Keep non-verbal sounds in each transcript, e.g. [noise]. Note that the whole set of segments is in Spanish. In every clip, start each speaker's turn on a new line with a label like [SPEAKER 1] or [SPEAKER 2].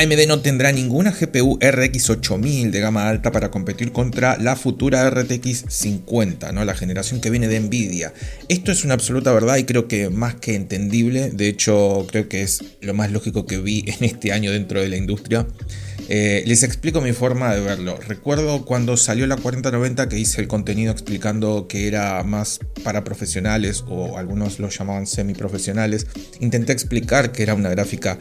[SPEAKER 1] AMD no tendrá ninguna GPU RX 8000 de gama alta para competir contra la futura RTX 50, ¿no? la generación que viene de Nvidia. Esto es una absoluta verdad y creo que más que entendible, de hecho creo que es lo más lógico que vi en este año dentro de la industria. Eh, les explico mi forma de verlo. Recuerdo cuando salió la 4090 que hice el contenido explicando que era más para profesionales o algunos lo llamaban semiprofesionales. Intenté explicar que era una gráfica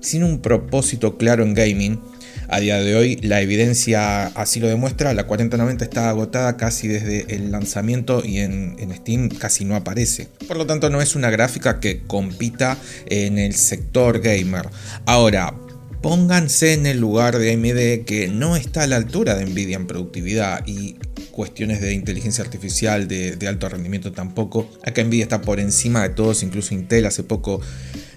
[SPEAKER 1] sin un propósito claro en gaming. A día de hoy la evidencia así lo demuestra, la 4090 está agotada casi desde el lanzamiento y en, Steam casi no aparece. Por lo tanto no es una gráfica que compita en el sector gamer. Ahora, pónganse en el lugar de AMD que no está a la altura de Nvidia en productividad y cuestiones de inteligencia artificial de, de alto rendimiento tampoco. Acá Nvidia está por encima de todos, incluso Intel hace poco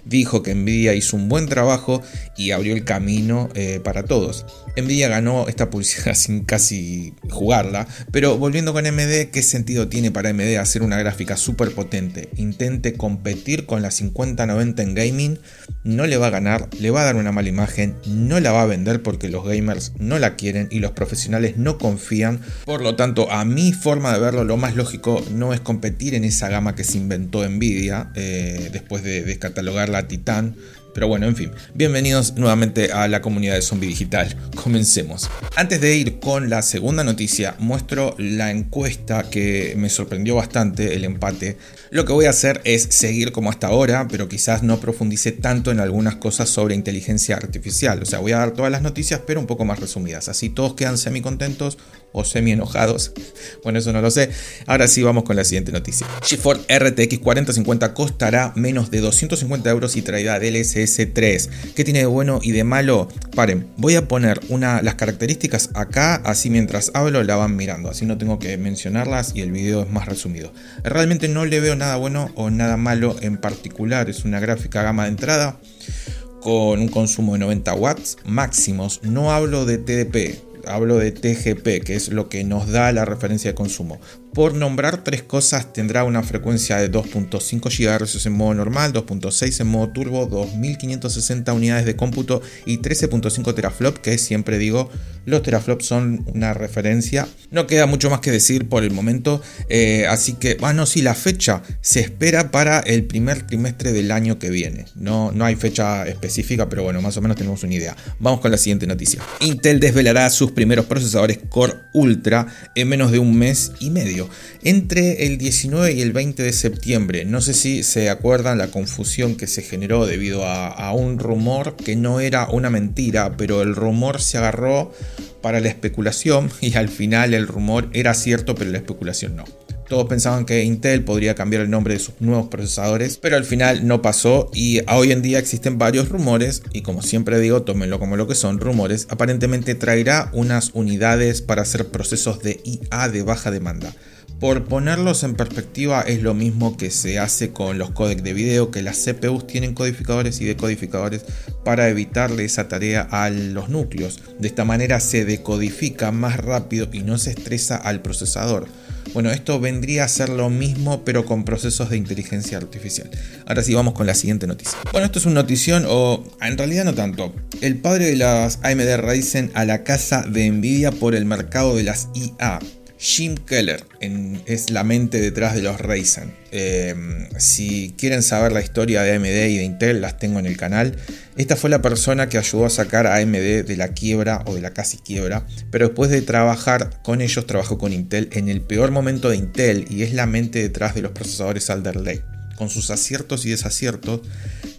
[SPEAKER 1] dijo que Nvidia hizo un buen trabajo y abrió el camino eh, para todos. Nvidia ganó esta publicidad [laughs] sin casi jugarla, pero volviendo con AMD, ¿qué sentido tiene para AMD hacer una gráfica súper potente? Intente competir con la 5090 en gaming, no le va a ganar, le va a dar una mala imagen, no la va a vender porque los gamers no la quieren y los profesionales no confían. Por lo tanto, a mi forma de verlo, lo más lógico no es competir en esa gama que se inventó Nvidia eh, después de descatalogar la Titán pero bueno, en fin, bienvenidos nuevamente a la comunidad de Zombie Digital. Comencemos. Antes de ir con la segunda noticia, muestro la encuesta que me sorprendió bastante, el empate. Lo que voy a hacer es seguir como hasta ahora, pero quizás no profundice tanto en algunas cosas sobre inteligencia artificial. O sea, voy a dar todas las noticias, pero un poco más resumidas. Así todos quedan semi contentos o semi enojados. [laughs] Bueno, eso no lo sé. Ahora sí vamos con la siguiente noticia. GeForce RTX 4050 costará menos de 250 euros y traerá DLSS 3 ¿Qué tiene de bueno y de malo? Paren, voy a poner una, las características acá, así mientras hablo la van mirando, así no tengo que mencionarlas y el video es más resumido. Realmente no le veo nada bueno o nada malo en particular, es una gráfica gama de entrada con un consumo de 90 watts máximos, no hablo de TDP, hablo de TGP, que es lo que nos da la referencia de consumo. Por nombrar tres cosas, tendrá una frecuencia de 2.5 GHz en modo normal, 2.6 en modo turbo, 2560 unidades de cómputo y 13.5 teraflop, que siempre digo, los teraflops son una referencia. No queda mucho más que decir por el momento, eh, así que, bueno, ah, sí, la fecha se espera para el primer trimestre del año que viene. No, no hay fecha específica, pero bueno, más o menos tenemos una idea. Vamos con la siguiente noticia. Intel desvelará sus primeros procesadores Core Ultra en menos de un mes y medio entre el 19 y el 20 de septiembre. No sé si se acuerdan la confusión que se generó debido a, un rumor que no era una mentira, pero el rumor se agarró para la especulación [laughs] y al final el rumor era cierto, pero la especulación no. Todos pensaban que Intel podría cambiar el nombre de sus nuevos procesadores, pero al final no pasó y hoy en día existen varios rumores y como siempre digo, tómenlo como lo que son rumores, aparentemente traerá unas unidades para hacer procesos de IA de baja demanda. Por ponerlos en perspectiva, es lo mismo que se hace con los codecs de video, que las CPUs tienen codificadores y decodificadores para evitarle esa tarea a los núcleos. De esta manera se decodifica más rápido y no se estresa al procesador. Bueno, esto vendría a ser lo mismo, pero con procesos de inteligencia artificial. Ahora sí, vamos con la siguiente noticia. Bueno, esto es una notición, o en realidad no tanto. El padre de las AMD Ryzen a la casa de Nvidia por el mercado de las IA. Jim Keller es la mente detrás de los Ryzen. Em, si quieren saber la historia de AMD y de Intel, las tengo en el canal. Esta fue la persona que ayudó a sacar a AMD de la quiebra o de la casi quiebra, pero después de trabajar con ellos, trabajó con Intel en el peor momento de Intel y es la mente detrás de los procesadores Alder Lake con sus aciertos y desaciertos,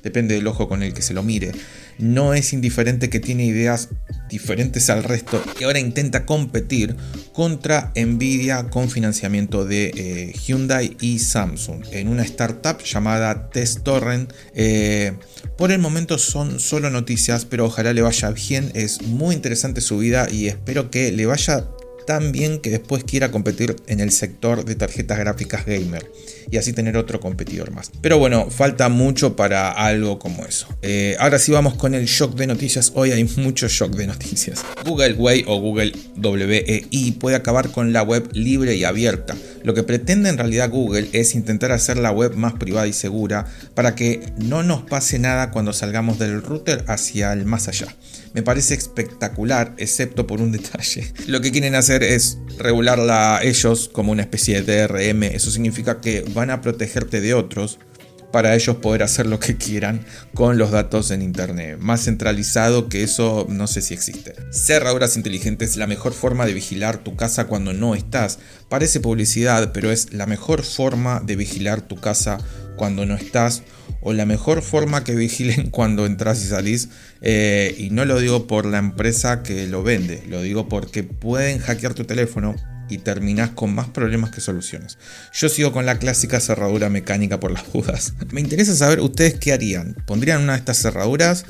[SPEAKER 1] depende del ojo con el que se lo mire. No es indiferente que tiene ideas diferentes al resto y ahora intenta competir contra Nvidia con financiamiento de eh, Hyundai y Samsung en una startup llamada TestTorrent. Eh, por el momento son solo noticias, pero ojalá le vaya bien. Es muy interesante su vida y espero que le vaya tan bien que después quiera competir en el sector de tarjetas gráficas gamer y así tener otro competidor más. Pero bueno, falta mucho para algo como eso. Eh, ahora sí vamos con el shock de noticias. Hoy hay mucho shock de noticias. Google Way o Google WEI puede acabar con la web libre y abierta Lo que pretende en realidad Google es intentar hacer la web más privada y segura para que no nos pase nada cuando salgamos del router hacia el más allá. Me parece espectacular, excepto por un detalle. [laughs] Lo que quieren hacer es regularla ellos como una especie de DRM. Eso significa que van a protegerte de otros para ellos poder hacer lo que quieran con los datos en Internet. Más centralizado que eso no sé si existe. Cerraduras inteligentes, la mejor forma de vigilar tu casa cuando no estás. Parece publicidad, pero es la mejor forma de vigilar tu casa cuando no estás o la mejor forma que vigilen [laughs] cuando entras y salís. Eh, y no lo digo por la empresa que lo vende, lo digo porque pueden hackear tu teléfono y terminás con más problemas que soluciones. Yo sigo con la clásica cerradura mecánica por las dudas. [laughs] Me interesa saber ustedes qué harían. ¿Pondrían una de estas cerraduras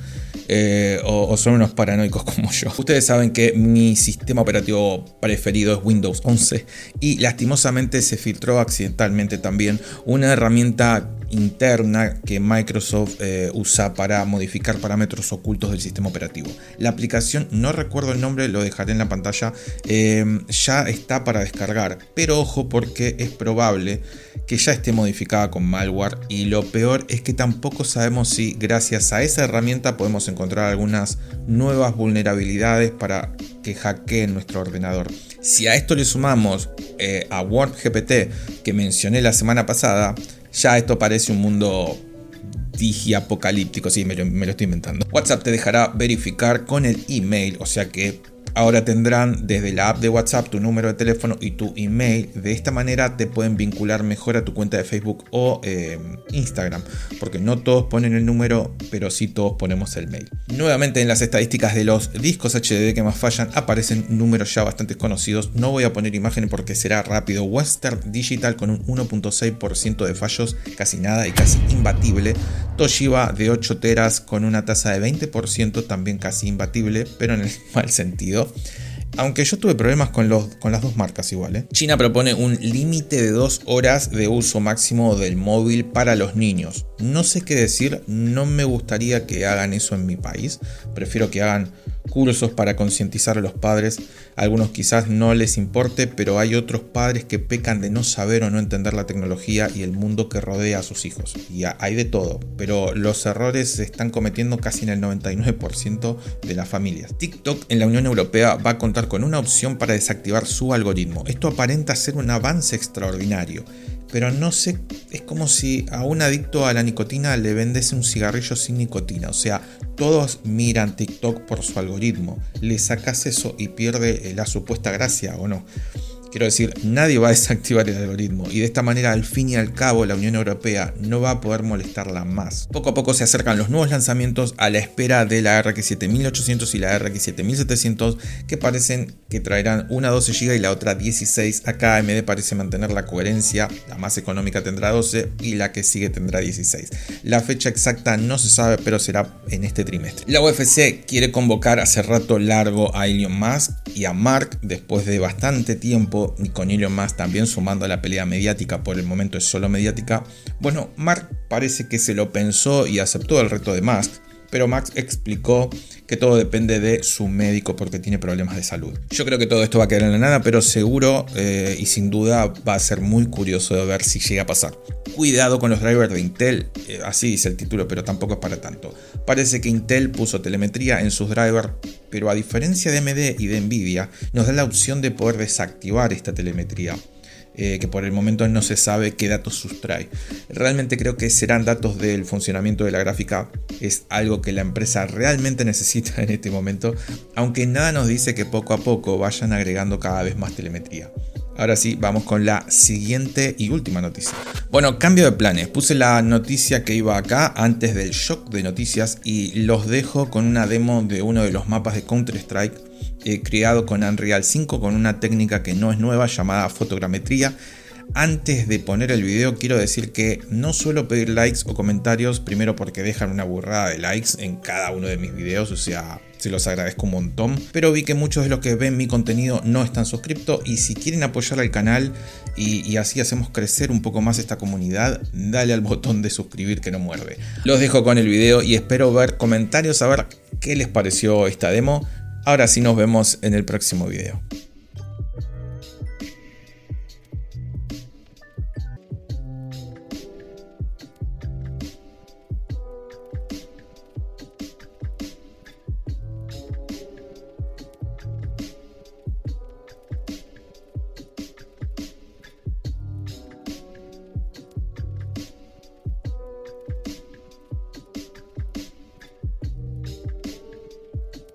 [SPEAKER 1] eh, o, son unos paranoicos [laughs] como yo? Ustedes saben que mi sistema operativo preferido es Windows 11 y lastimosamente se filtró accidentalmente también una herramienta interna que Microsoft eh, usa para modificar parámetros ocultos del sistema operativo. La aplicación, no recuerdo el nombre, lo dejaré en la pantalla, eh, ya está para descargar, pero ojo porque es probable que ya esté modificada con malware y lo peor es que tampoco sabemos si gracias a esa herramienta podemos encontrar algunas nuevas vulnerabilidades para que hackeen nuestro ordenador. Si a esto le sumamos eh, a WordGPT que mencioné la semana pasada, ya esto parece un mundo digiapocalíptico, sí, me me lo estoy inventando. WhatsApp te dejará verificar con el email, o sea que Ahora tendrán desde la app de WhatsApp tu número de teléfono y tu email. De esta manera te pueden vincular mejor a tu cuenta de Facebook o eh, Instagram. Porque no todos ponen el número, pero sí todos ponemos el mail. Nuevamente en las estadísticas de los discos HDD que más fallan aparecen números ya bastante conocidos. No voy a poner imagen porque será rápido. Western Digital con un 1.6% de fallos, casi nada y casi imbatible. Toshiba de 8 teras con una tasa de 20%, también casi imbatible, pero en el [laughs] mal sentido. Aunque yo tuve problemas con, los, con las dos marcas igual. ¿eh? China propone un límite de dos horas de uso máximo del móvil para los niños. No sé qué decir, no me gustaría que hagan eso en mi país. Prefiero que hagan cursos para concientizar a los padres. algunos quizás no les importe, pero hay otros padres que pecan de no saber o no entender la tecnología y el mundo que rodea a sus hijos. Y hay de todo, pero los errores se están cometiendo casi en el 99% de las familias. TikTok en la Unión Europea va a contar con una opción para desactivar su algoritmo. Esto aparenta ser un avance extraordinario pero no sé, es como si a un adicto a la nicotina le vendese un cigarrillo sin nicotina. O sea, todos miran Por su algoritmo. Le sacas eso y pierde la supuesta gracia o no. Quiero decir, nadie va a desactivar el algoritmo y de esta manera al fin y al cabo la Unión Europea no va a poder molestarla más. Poco a poco se acercan los nuevos lanzamientos a la espera de la RX 7800 y la RX 7700 que parecen que traerán una 12 GB y la otra 16. Acá AMD parece mantener la coherencia, la más económica tendrá 12 y la que sigue tendrá 16. La fecha exacta no se sabe pero será en este trimestre. La UFC quiere convocar hace rato largo a Elon Musk y a Mark después de bastante tiempo y con Elon Musk también sumando a la pelea mediática, por el momento es solo mediática, bueno, Mark parece que se lo pensó y aceptó el reto de Musk, pero Max explicó que todo depende de su médico porque tiene problemas de salud. Yo creo que todo esto va a quedar en la nada, pero seguro eh, y sin duda va a ser muy curioso de ver si llega a pasar. Cuidado con los drivers de Intel, eh, así dice el título, pero tampoco es para tanto. Parece que Intel puso telemetría en sus drivers, pero a diferencia de AMD y de Nvidia, nos da la opción de poder desactivar esta telemetría. Eh, que por el momento no se sabe qué datos sustrae. Realmente creo que serán datos del funcionamiento de la gráfica, es algo que la empresa realmente [laughs] necesita en este momento, aunque nada nos dice que poco a poco vayan agregando cada vez más telemetría. Ahora sí, vamos con la siguiente y última noticia. Bueno, cambio de planes. Puse la noticia que iba acá antes del shock de noticias y los dejo con una demo de uno de los mapas de Counter-Strike eh, creado con Unreal 5 con una técnica que no es nueva llamada fotogrametría. Antes de poner el video quiero decir que no suelo pedir likes o comentarios, primero porque dejan una burrada de likes en cada uno de mis videos, o sea, se los agradezco un montón, pero vi que muchos de los que ven mi contenido no están suscriptos y si quieren apoyar al canal y, así hacemos crecer un poco más esta comunidad, dale al botón de suscribir que no muerde. Los dejo con el video y espero ver comentarios, a ver qué les pareció esta demo. Ahora sí nos vemos en el próximo video.